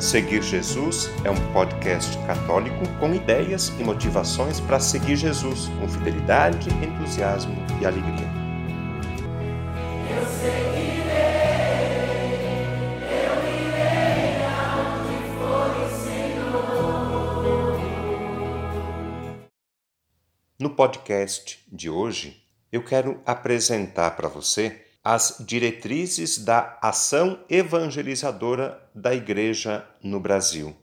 Seguir Jesus é um podcast católico com ideias e motivações para seguir Jesus com fidelidade, entusiasmo e alegria. Eu seguirei, eu irei for o Senhor. No podcast de hoje, eu quero apresentar para você as diretrizes da ação evangelizadora da Igreja no Brasil.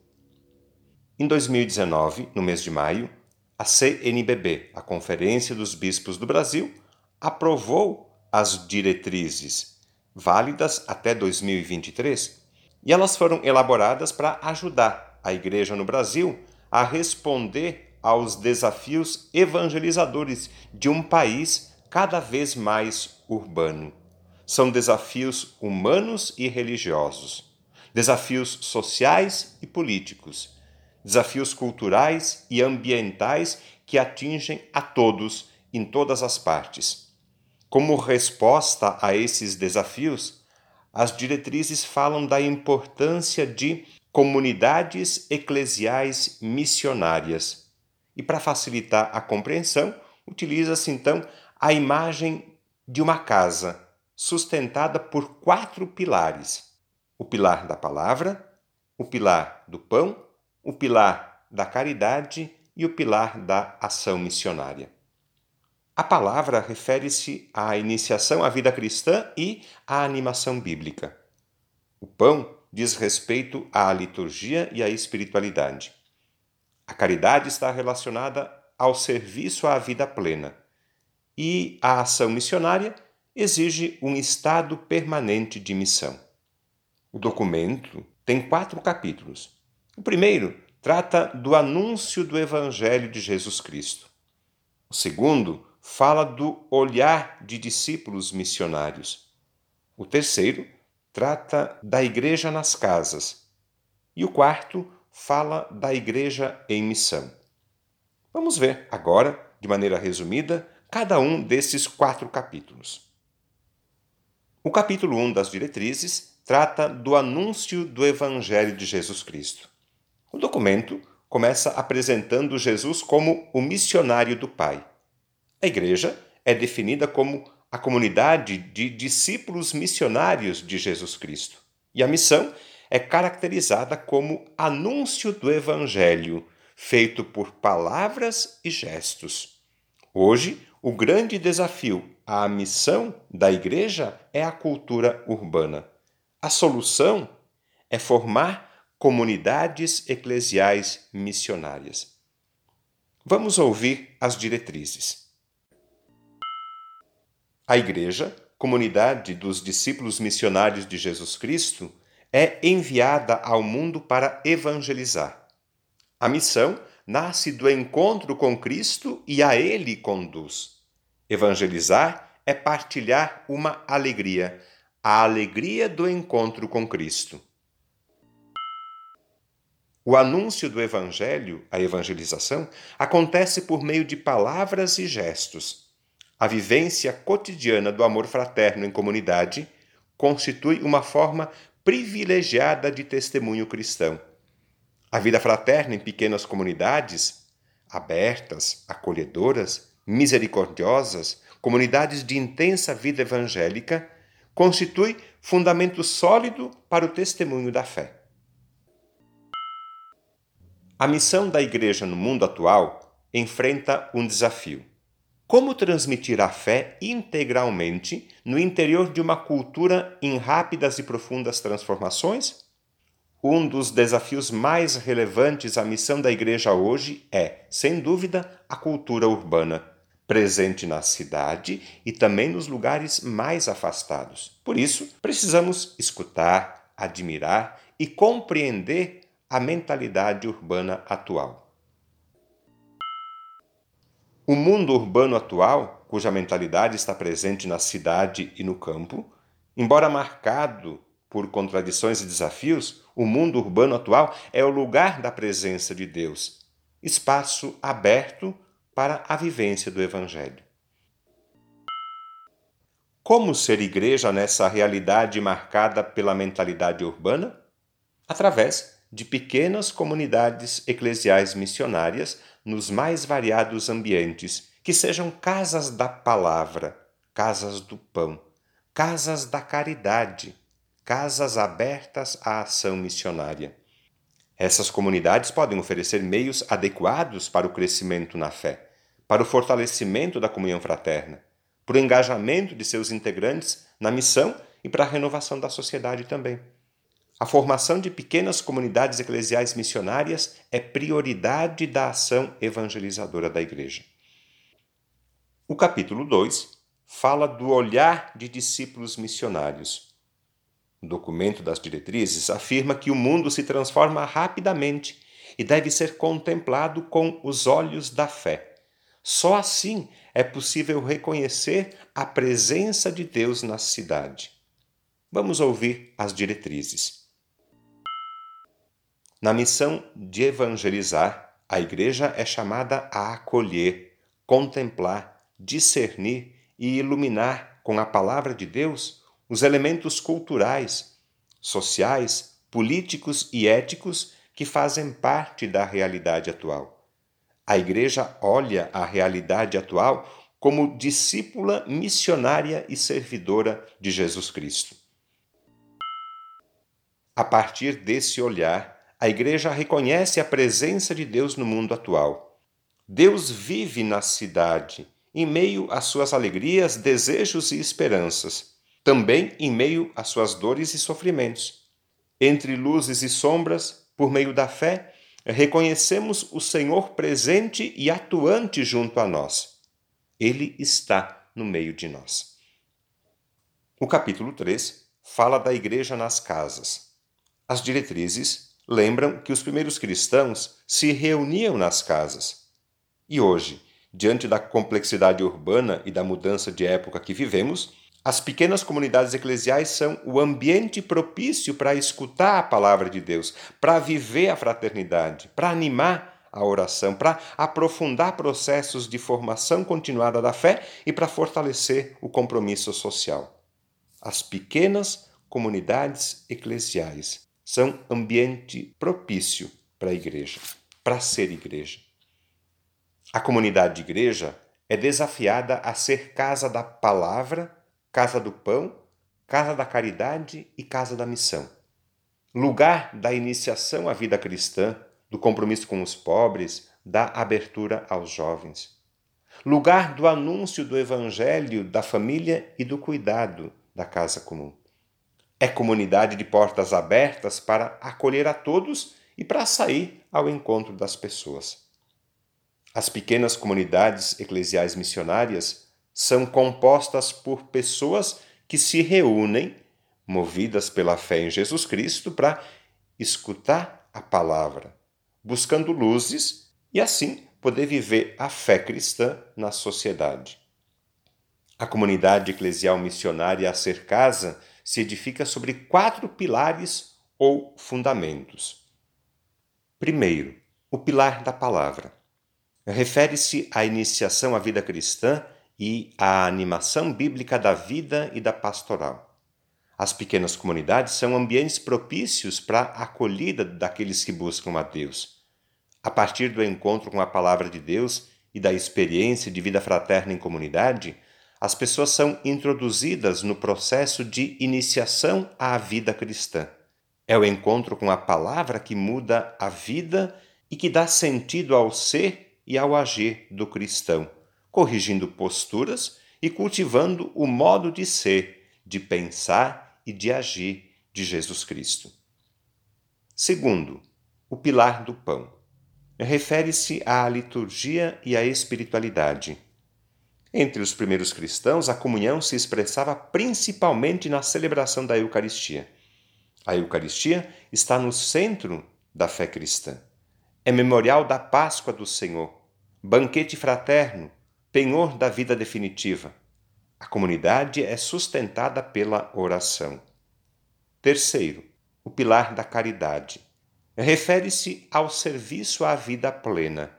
Em 2019, no mês de maio, a CNBB, a Conferência dos Bispos do Brasil, aprovou as diretrizes, válidas até 2023, e elas foram elaboradas para ajudar a Igreja no Brasil a responder aos desafios evangelizadores de um país cada vez mais urbano. São desafios humanos e religiosos, desafios sociais e políticos, desafios culturais e ambientais que atingem a todos em todas as partes. Como resposta a esses desafios, as diretrizes falam da importância de comunidades eclesiais missionárias. E para facilitar a compreensão, utiliza-se então a imagem de uma casa sustentada por quatro pilares: o pilar da palavra, o pilar do pão, o pilar da caridade e o pilar da ação missionária. A palavra refere-se à iniciação à vida cristã e à animação bíblica. O pão diz respeito à liturgia e à espiritualidade. A caridade está relacionada ao serviço à vida plena. E a ação missionária exige um estado permanente de missão. O documento tem quatro capítulos. O primeiro trata do anúncio do Evangelho de Jesus Cristo. O segundo fala do olhar de discípulos missionários. O terceiro trata da igreja nas casas. E o quarto fala da igreja em missão. Vamos ver agora, de maneira resumida, cada um desses quatro capítulos. O capítulo 1 das diretrizes trata do anúncio do Evangelho de Jesus Cristo. O documento começa apresentando Jesus como o missionário do Pai. A igreja é definida como a comunidade de discípulos missionários de Jesus Cristo. E a missão é caracterizada como anúncio do Evangelho, feito por palavras e gestos. Hoje, o grande desafio à missão da igreja é a cultura urbana. A solução é formar comunidades eclesiais missionárias. Vamos ouvir as diretrizes. A igreja, comunidade dos discípulos missionários de Jesus Cristo, é enviada ao mundo para evangelizar. A missão nasce do encontro com Cristo e a ele conduz. Evangelizar é partilhar uma alegria, a alegria do encontro com Cristo. O anúncio do Evangelho, a evangelização, acontece por meio de palavras e gestos. A vivência cotidiana do amor fraterno em comunidade constitui uma forma privilegiada de testemunho cristão. A vida fraterna em pequenas comunidades, abertas, acolhedoras, misericordiosas, comunidades de intensa vida evangélica, constitui fundamento sólido para o testemunho da fé. A missão da Igreja no mundo atual enfrenta um desafio. Como transmitir a fé integralmente no interior de uma cultura em rápidas e profundas transformações? Um dos desafios mais relevantes à missão da Igreja hoje é, sem dúvida, a cultura urbana presente na cidade e também nos lugares mais afastados. Por isso, precisamos escutar, admirar e compreender a mentalidade urbana atual. O mundo urbano atual, cuja mentalidade está presente na cidade e no campo, embora marcado por contradições e desafios, o mundo urbano atual é o lugar da presença de Deus, espaço aberto para a vivência do Evangelho. Como ser igreja nessa realidade marcada pela mentalidade urbana? Através de pequenas comunidades eclesiais missionárias nos mais variados ambientes, que sejam casas da palavra, casas do pão, casas da caridade, casas abertas à ação missionária. Essas comunidades podem oferecer meios adequados para o crescimento na fé, para o fortalecimento da comunhão fraterna, para o engajamento de seus integrantes na missão e para a renovação da sociedade também. A formação de pequenas comunidades eclesiais missionárias é prioridade da ação evangelizadora da Igreja. O capítulo 2 fala do olhar de discípulos missionários. O documento das diretrizes afirma que o mundo se transforma rapidamente e deve ser contemplado com os olhos da fé. Só assim é possível reconhecer a presença de Deus na cidade. Vamos ouvir as diretrizes. Na missão de evangelizar, a Igreja é chamada a acolher, contemplar, discernir e iluminar com a palavra de Deus os elementos culturais, sociais, políticos e éticos que fazem parte da realidade atual. A Igreja olha a realidade atual como discípula missionária e servidora de Jesus Cristo. A partir desse olhar, a Igreja reconhece a presença de Deus no mundo atual. Deus vive na cidade, em meio às suas alegrias, desejos e esperanças, também em meio às suas dores e sofrimentos. Entre luzes e sombras, por meio da fé, reconhecemos o Senhor presente e atuante junto a nós. Ele está no meio de nós. O capítulo 3 fala da igreja nas casas. As diretrizes lembram que os primeiros cristãos se reuniam nas casas. E hoje, diante da complexidade urbana e da mudança de época que vivemos, as pequenas comunidades eclesiais são o ambiente propício para escutar a palavra de Deus, para viver a fraternidade, para animar a oração, para aprofundar processos de formação continuada da fé e para fortalecer o compromisso social. As pequenas comunidades eclesiais são ambiente propício para a igreja, para ser igreja. A comunidade de igreja é desafiada a ser casa da palavra casa do pão, casa da caridade e casa da missão. Lugar da iniciação à vida cristã, do compromisso com os pobres, da abertura aos jovens. Lugar do anúncio do evangelho, da família e do cuidado da casa comum. É comunidade de portas abertas para acolher a todos e para sair ao encontro das pessoas. As pequenas comunidades eclesiais missionárias são compostas por pessoas que se reúnem, movidas pela fé em Jesus Cristo, para escutar a palavra, buscando luzes e assim poder viver a fé cristã na sociedade. A comunidade eclesial missionária a ser casa se edifica sobre quatro pilares ou fundamentos. Primeiro, o pilar da palavra. Refere-se à iniciação à vida cristã e a animação bíblica da vida e da pastoral. As pequenas comunidades são ambientes propícios para a acolhida daqueles que buscam a Deus. A partir do encontro com a palavra de Deus e da experiência de vida fraterna em comunidade, as pessoas são introduzidas no processo de iniciação à vida cristã. É o encontro com a palavra que muda a vida e que dá sentido ao ser e ao agir do cristão corrigindo posturas e cultivando o modo de ser, de pensar e de agir de Jesus Cristo. Segundo, o pilar do pão. Refere-se à liturgia e à espiritualidade. Entre os primeiros cristãos, a comunhão se expressava principalmente na celebração da Eucaristia. A Eucaristia está no centro da fé cristã. É memorial da Páscoa do Senhor, banquete fraterno, penhor da vida definitiva. A comunidade é sustentada pela oração. Terceiro, o pilar da caridade. Refere-se ao serviço à vida plena.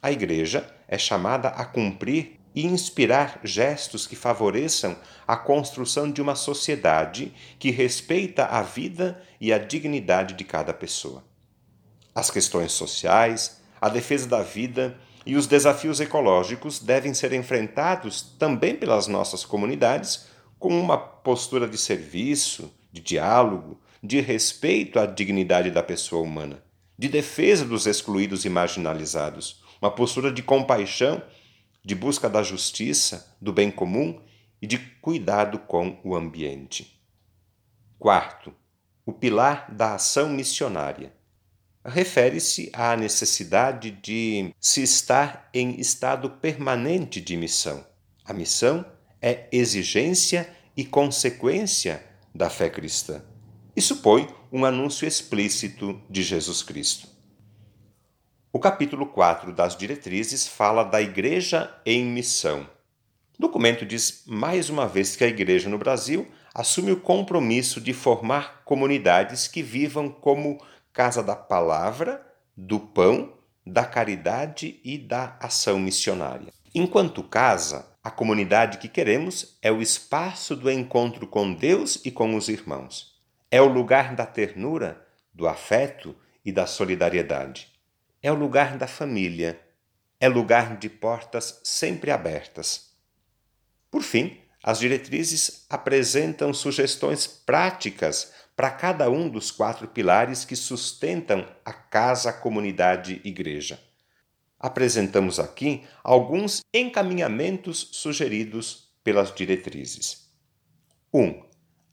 A Igreja é chamada a cumprir e inspirar gestos que favoreçam a construção de uma sociedade que respeita a vida e a dignidade de cada pessoa. As questões sociais, a defesa da vida e os desafios ecológicos devem ser enfrentados também pelas nossas comunidades com uma postura de serviço, de diálogo, de respeito à dignidade da pessoa humana, de defesa dos excluídos e marginalizados, uma postura de compaixão, de busca da justiça, do bem comum e de cuidado com o ambiente. Quarto, o pilar da ação missionária refere-se à necessidade de se estar em estado permanente de missão. A missão é exigência e consequência da fé cristã. E supõe um anúncio explícito de Jesus Cristo. O capítulo 4 das diretrizes fala da Igreja em missão. O documento diz mais uma vez que a Igreja no Brasil assume o compromisso de formar comunidades que vivam como casa da palavra, do pão, da caridade e da ação missionária. Enquanto casa, a comunidade que queremos é o espaço do encontro com Deus e com os irmãos. É o lugar da ternura, do afeto e da solidariedade. É o lugar da família. É lugar de portas sempre abertas. Por fim, as diretrizes apresentam sugestões práticas para cada um dos quatro pilares que sustentam a casa, comunidade, igreja. Apresentamos aqui alguns encaminhamentos sugeridos pelas diretrizes. 1. Um,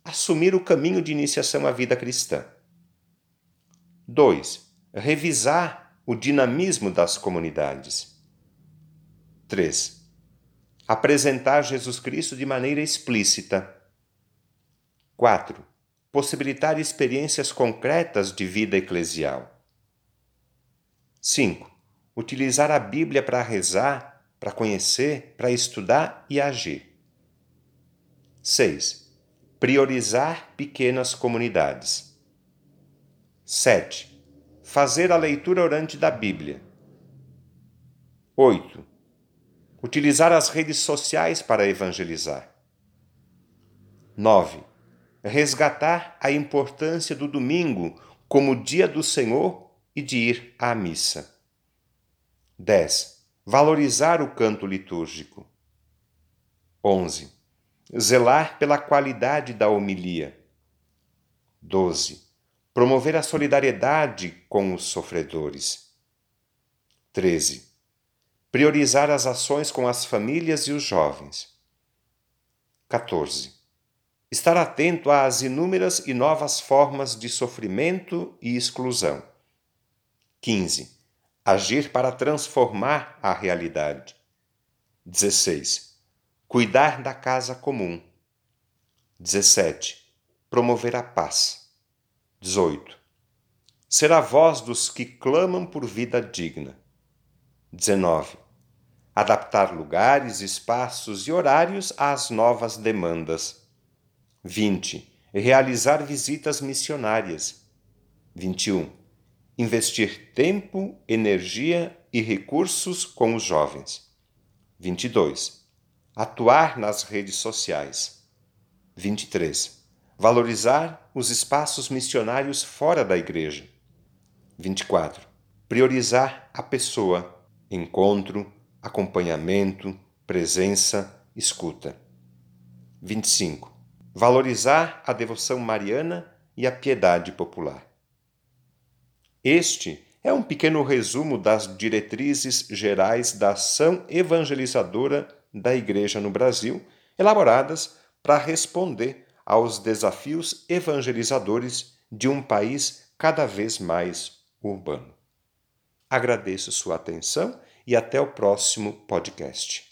assumir o caminho de iniciação à vida cristã. 2. Revisar o dinamismo das comunidades. 3. Apresentar Jesus Cristo de maneira explícita. 4 possibilitar experiências concretas de vida eclesial. 5. Utilizar a Bíblia para rezar, para conhecer, para estudar e agir. 6. Priorizar pequenas comunidades. 7. Fazer a leitura orante da Bíblia. 8. Utilizar as redes sociais para evangelizar. 9 resgatar a importância do domingo como dia do Senhor e de ir à missa. 10. Valorizar o canto litúrgico. 11. Zelar pela qualidade da homilia. 12. Promover a solidariedade com os sofredores. 13. Priorizar as ações com as famílias e os jovens. 14 Estar atento às inúmeras e novas formas de sofrimento e exclusão. 15. Agir para transformar a realidade. 16. Cuidar da casa comum. 17. Promover a paz. 18. Ser a voz dos que clamam por vida digna. 19. Adaptar lugares, espaços e horários às novas demandas. 20. Realizar visitas missionárias. 21. Investir tempo, energia e recursos com os jovens. 22. Atuar nas redes sociais. 23. Valorizar os espaços missionários fora da igreja. 24. Priorizar a pessoa, encontro, acompanhamento, presença, escuta. 25 valorizar a devoção mariana e a piedade popular. Este é um pequeno resumo das diretrizes gerais da ação evangelizadora da Igreja no Brasil, elaboradas para responder aos desafios evangelizadores de um país cada vez mais urbano. Agradeço sua atenção e até o próximo podcast.